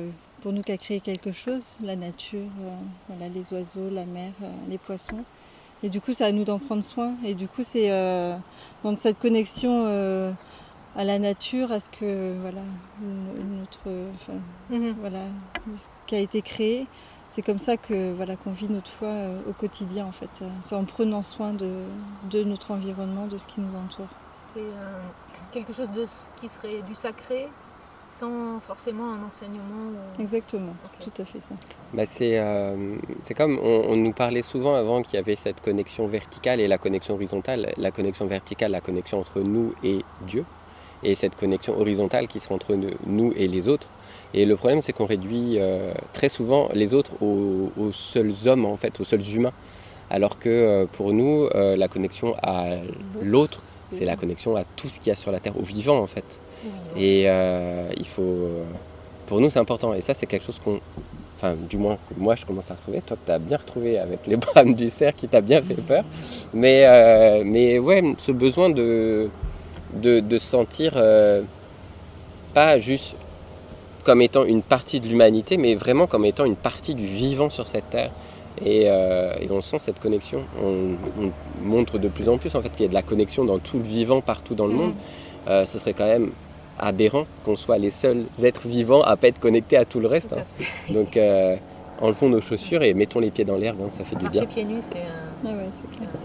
pour nous, qui a créé quelque chose, la nature, voilà, les oiseaux, la mer, les poissons. Et du coup, c'est à nous d'en prendre soin. Et du coup, c'est dans cette connexion à la nature, à ce que voilà, notre, enfin, Mhm. voilà, ce qui a été créé. C'est comme ça que voilà qu'on vit notre foi euh, au quotidien en fait. C'est en prenant soin de, de notre environnement, de ce qui nous entoure. C'est euh, quelque chose de, qui serait du sacré sans forcément un enseignement. ou- Exactement, c'est tout à fait ça. Bah, c'est, euh, c'est comme on, on nous parlait souvent avant qu'il y avait cette connexion verticale et la connexion horizontale. La connexion verticale, la connexion entre nous et Dieu, et cette connexion horizontale qui serait entre nous- et les autres. Et le problème, c'est qu'on réduit euh, très souvent les autres aux, aux seuls hommes, en fait, aux seuls humains. Alors que euh, pour nous, euh, la connexion à l'autre, c'est la connexion à tout ce qu'il y a sur la Terre, au vivant, en fait. Et il faut. Pour nous, c'est important. Et ça, c'est quelque chose qu'on. Enfin, du moins, que moi, je commence à retrouver. Toi, tu as bien retrouvé avec les brames du cerf qui t'a bien fait peur. Mais, mais ouais, ce besoin de, de, de se sentir euh, pas juste comme étant une partie de l'humanité, mais vraiment comme étant une partie du vivant sur cette terre. Et, euh, et on sent cette connexion. On, on montre de plus en plus en fait qu'il y a de la connexion dans tout le vivant partout dans le monde. Euh, ce serait quand même aberrant qu'on soit les seuls êtres vivants à pas être connectés à tout le reste. Tout hein. Donc euh, enlevons nos chaussures et mettons les pieds dans l'herbe, hein, ça fait du bien. pieds nus, c'est un. Ah ouais,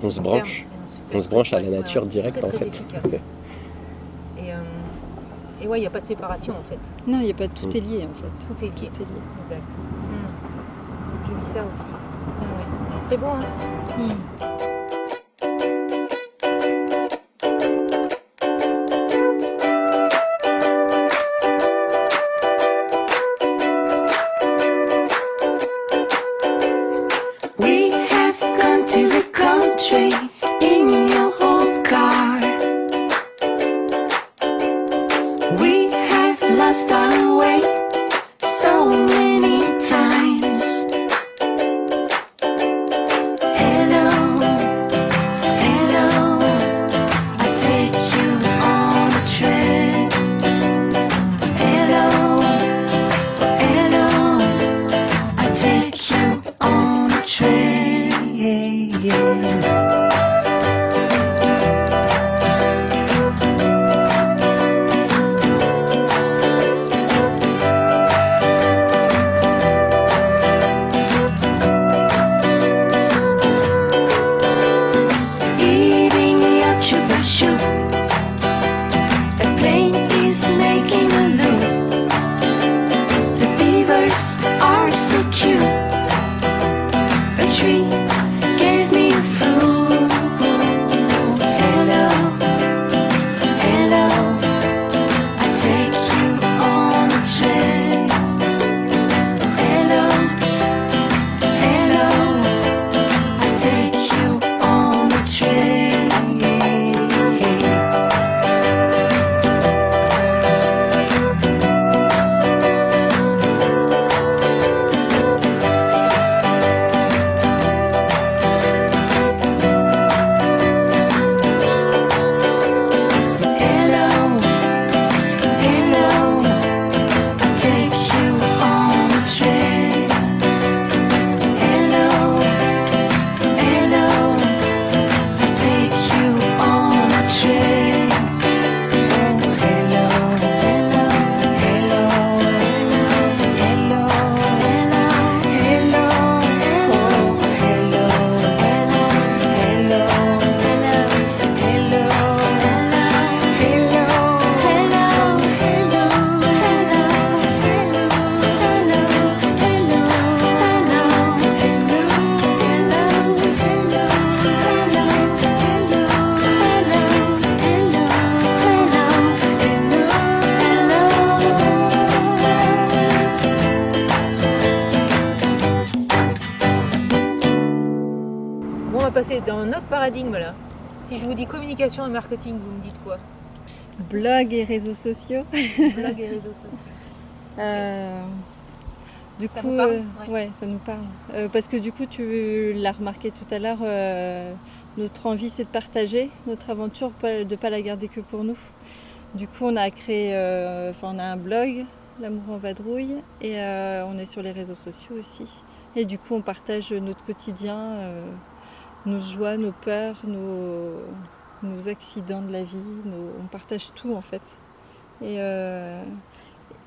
On se branche. On se branche à la nature ouais, direct, très, en fait. Et, ouais, il n'y a pas de séparation en fait. Non, il n'y a pas tout Mm. est lié en fait. Tout est lié. Tout est lié. Exact. Mm. Je vis ça aussi. Ah ouais. C'est très beau, hein Mm. insecure marketing, vous me dites quoi Blog et réseaux sociaux. Blog et réseaux sociaux. Euh, du Ça coup, vous parle euh, Ouais. ouais. ça nous parle. Euh, parce que du coup, tu l'as remarqué tout à l'heure, euh, notre envie c'est de partager notre aventure, de ne pas la garder que pour nous. Du coup, on a créé, enfin, on a un blog, L'amour en vadrouille, et on est sur les réseaux sociaux aussi. Et du coup, on partage notre quotidien, nos joies, nos peurs, nos, nos accidents de la vie, nos- on partage tout en fait. Et, euh,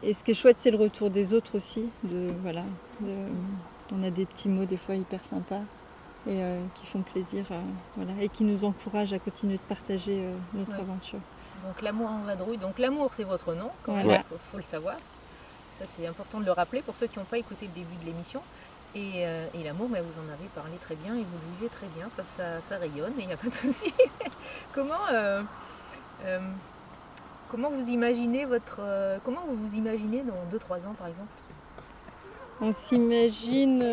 et ce qui est chouette, c'est le retour des autres aussi. De, voilà, de- on a des petits mots des fois hyper sympas et euh, qui font plaisir euh, voilà, et qui nous encouragent à continuer de partager euh, notre Ouais. aventure. Donc l'amour en vadrouille. Donc l'amour, c'est votre nom, quand même, Voilà. faut, faut le savoir. Ça, c'est important de le rappeler pour ceux qui n'ont pas écouté le début de l'émission. Et, euh, et l'amour, vous en avez parlé très bien et vous le vivez très bien, ça, ça, ça rayonne et il n'y a pas de souci. comment, euh, euh, comment vous imaginez votre, comment vous vous imaginez dans 2-3 ans par exemple? On s'imagine,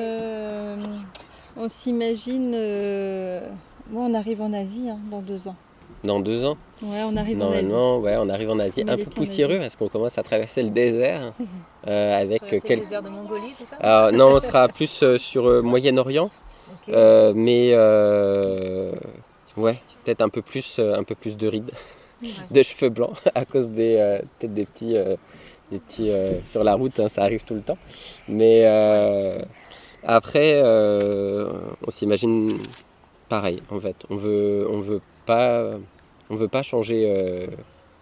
on s'imagine, moi on arrive en Asie hein, dans deux ans. Dans deux ans, Ouais, on arrive en Asie. normalement, ouais, on arrive en Asie On un peu poussiéreux parce qu'on commence à traverser le désert euh, avec Traverser le quelques. désert de Mongolie, tout ça Alors, non, on sera plus euh, sur euh, Moyen-Orient, euh, mais euh, ouais, peut-être un peu plus, euh, un peu plus de rides, Ouais. de cheveux blancs à cause des euh, peut-être des petits, euh, des petits euh, sur la route, hein, ça arrive tout le temps. Mais euh, après, euh, on s'imagine pareil. En fait, on veut, on veut pas, on veut pas changer euh,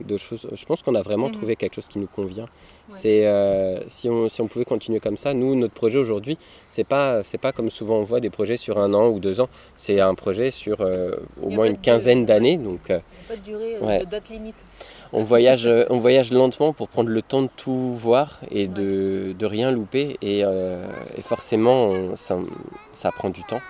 de choses. Je pense qu'on a vraiment Mhm. trouvé quelque chose qui nous convient. C'est euh, si on si on pouvait continuer comme ça. Nous, notre projet aujourd'hui, c'est pas c'est pas comme souvent on voit des projets sur un an ou deux ans. C'est un projet sur euh, au moins une quinzaine d'années. Donc Pas de durée, Ouais. de date limite. on voyage, on voyage lentement pour prendre le temps de tout voir et de, de rien louper. Et, et forcément, on- ça, ça prend du temps.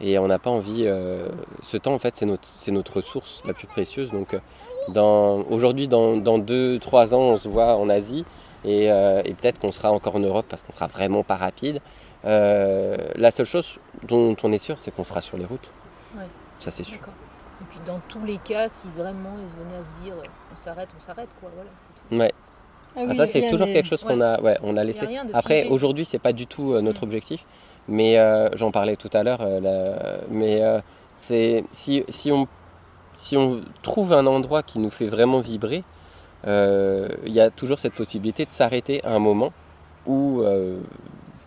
Et on n'a pas envie. euh, ce temps, en fait, c'est notre, c'est notre ressource la plus précieuse. Donc, euh, dans, aujourd'hui, dans, dans deux, trois ans, on se voit en Asie. Et, euh, et peut-être qu'on sera encore en Europe parce qu'on sera vraiment pas rapide. Euh, la seule chose dont on est sûr, c'est qu'on sera sur les routes. Ouais. Ça, c'est sûr. D'accord. Et puis dans tous les cas, si vraiment ils venaient à se dire on s'arrête, on s'arrête quoi, voilà, c'est tout. Ouais. Ah Ah, oui, ça, c'est toujours quelque chose qu'on a, ouais, on a laissé. Après, aujourd'hui, c'est pas du tout euh, notre Mm. objectif, mais euh, j'en parlais tout à l'heure. euh, mais c'est si, si on si on trouve un endroit qui nous fait vraiment vibrer, il y a toujours cette possibilité de s'arrêter à un moment ou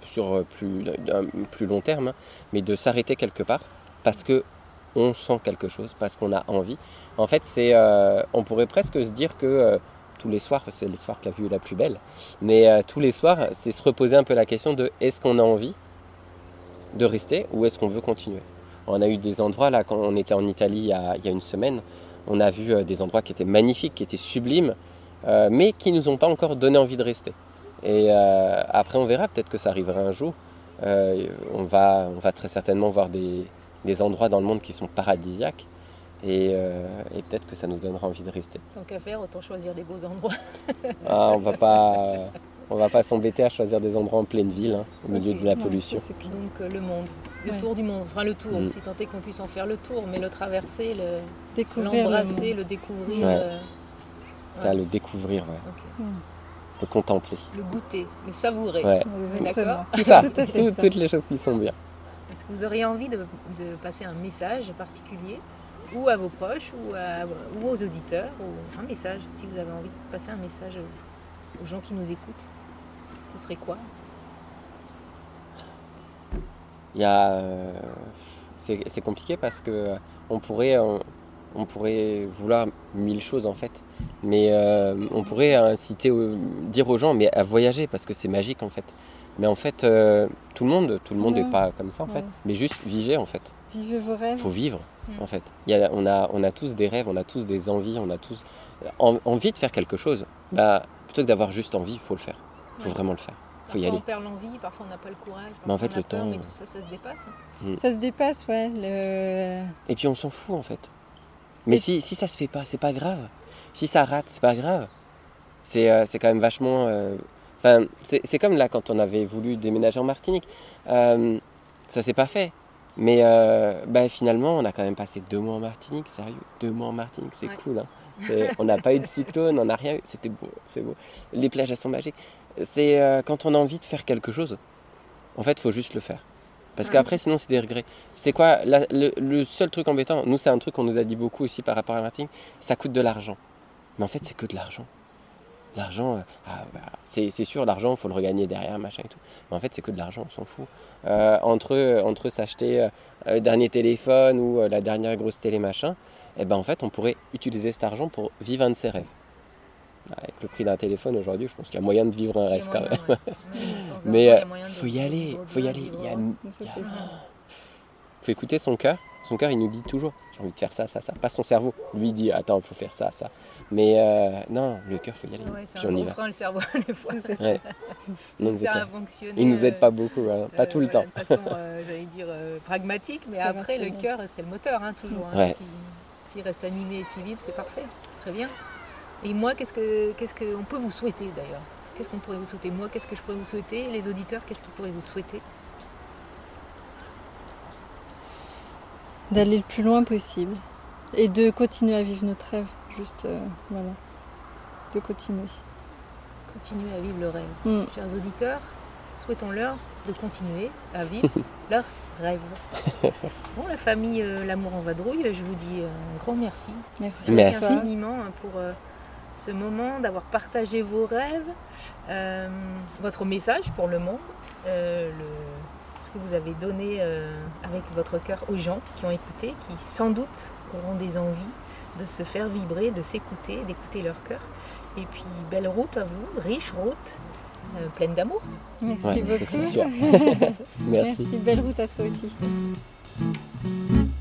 sur plus un plus long terme, hein, mais de s'arrêter quelque part parce que on sent quelque chose, parce qu'on a envie. En fait, c'est, on pourrait presque se dire que tous les soirs, c'est le soir qu'a vu la plus belle, mais euh, tous les soirs, c'est se reposer un peu la question de est-ce qu'on a envie de rester ou est-ce qu'on veut continuer? On a eu des endroits, là, quand on était en Italie il y a, une semaine, on a vu euh, des endroits qui étaient magnifiques, qui étaient sublimes, euh, mais qui nous ont pas encore donné envie de rester. Et après, on verra, peut-être que ça arrivera un jour. On, va, on va très certainement voir des, des endroits dans le monde qui sont paradisiaques. Et, euh, et peut-être que ça nous donnera envie de rester. Tant qu'à faire, autant choisir des beaux endroits. Ah, on va pas, on va pas s'embêter à choisir des endroits en pleine ville, hein, au milieu de la Ouais, pollution. clair. Donc euh, le monde, le Ouais. tour du monde, enfin le tour, Mm. si tant est qu'on puisse en faire le tour, mais le traverser, le- Découvrir le l'embrasser, le, découvrir, Ouais. euh, Ça, le découvrir, ouais, ok. le contempler. le goûter, le savourer. Ouais. D'accord. Tout ça, Tout tout- toutes les choses qui sont bien. Est-ce que vous auriez envie de, de passer un message particulier? Ou à vos proches ou, à- ou aux auditeurs ou un message, si vous avez envie de passer un message aux, aux gens qui nous écoutent, ce serait quoi? Il y a, euh, c'est compliqué parce que euh, on pourrait, on, on pourrait vouloir mille choses en fait, mais euh, on pourrait inciter, dire aux gens mais à voyager parce que c'est magique en fait. Mais en fait, euh, tout le monde, tout le monde n'est Ouais. pas comme ça en fait. Mais juste vivez en fait. Vivez vos rêves. faut vivre Mm. en fait. Il y a- on, a, on a tous des rêves, on a tous des envies, on a tous en- envie de faire quelque chose. Bah, plutôt que d'avoir juste envie, il faut le faire. Il faut Ouais. vraiment le faire. Il faut y Parfois aller. on perd l'envie, parfois on n'a pas le courage, Mais en parfois fait, on a le peur, temps- mais tout ça, ça se dépasse. hein. Ça se dépasse, ouais. le- Et puis on s'en fout en fait. Mais Et- si, si ça se fait pas, c'est pas grave. Si ça rate, c'est pas grave. C'est euh, quand même vachement. euh, Enfin, c'est comme là quand on avait voulu déménager en Martinique. Euh, ça s'est pas fait. Mais euh, bah, finalement, on a quand même passé deux mois en Martinique. Sérieux, deux mois en Martinique, c'est Ouais. cool. hein. On n'a pas eu de cyclone, on n'a rien eu. C'était beau, c'est beau. Les plages, elles sont magiques. C'est euh, quand on a envie de faire quelque chose, en fait, il faut juste le faire. Parce Ouais. qu'après, sinon, c'est des regrets. C'est quoi la- le, le seul truc embêtant Nous, c'est un truc qu'on nous a dit beaucoup aussi par rapport à Martinique. Ça coûte de l'argent. Mais en fait, c'est que de l'argent. L'argent, euh, ah, bah, c'est c'est sûr, l'argent, il faut le regagner derrière, machin et tout. Mais en fait, c'est que de l'argent, on s'en fout. Euh, entre entre s'acheter euh, le dernier téléphone ou euh, la dernière grosse télé, machin, et ben en fait, on pourrait utiliser cet argent pour vivre un de ses rêves. Avec le prix d'un téléphone aujourd'hui, je pense qu'il y a moyen de vivre un rêve quand moyen, même. ouais. Mais il euh, faut y aller, faut y bien, aller. Il faut écouter son cœur. Son cœur, il nous dit toujours j'ai envie de faire ça, ça, ça. Pas son cerveau. Lui, il dit attends, il faut faire ça, ça. Mais euh, non, le cœur, faut y aller. Ouais, c'est un on y gros va. frein le cerveau des fois. Ça, c'est sûr. Ouais. Non, Il c'est sert à clair. fonctionner. Il nous aide euh, pas beaucoup, hein. pas euh, tout le voilà, temps. De façon, euh, j'allais dire, euh, pragmatique, mais C'est après, le cœur, c'est le moteur, hein, toujours. hein, Ouais. qui- S'il reste animé et s'il vibre, c'est parfait. Très bien. Et moi, qu'est-ce que qu'est-ce qu'on peut vous souhaiter d'ailleurs? Qu'est-ce qu'on pourrait vous souhaiter? Moi, qu'est-ce que je pourrais vous souhaiter? Les auditeurs, qu'est-ce qu'ils pourraient vous souhaiter? D'aller le plus loin possible. Et de continuer à vivre notre rêve. Juste, euh, voilà. De continuer. Continuer à vivre le rêve. Mm. Chers auditeurs, souhaitons-leur de continuer à vivre leur rêve. Bon, la famille euh, L'amour en vadrouille, je vous dis un grand merci. Merci. Merci. infiniment hein, pour euh, ce moment, d'avoir partagé vos rêves, euh, votre message pour le monde, euh, le- ce que vous avez donné euh, avec votre cœur aux gens qui ont écouté, qui sans doute auront des envies de se faire vibrer, de s'écouter, d'écouter leur cœur. Et puis belle route à vous, riche route, euh, pleine d'amour. Merci Ouais, beaucoup. Merci. Merci. Belle route à toi aussi. Merci.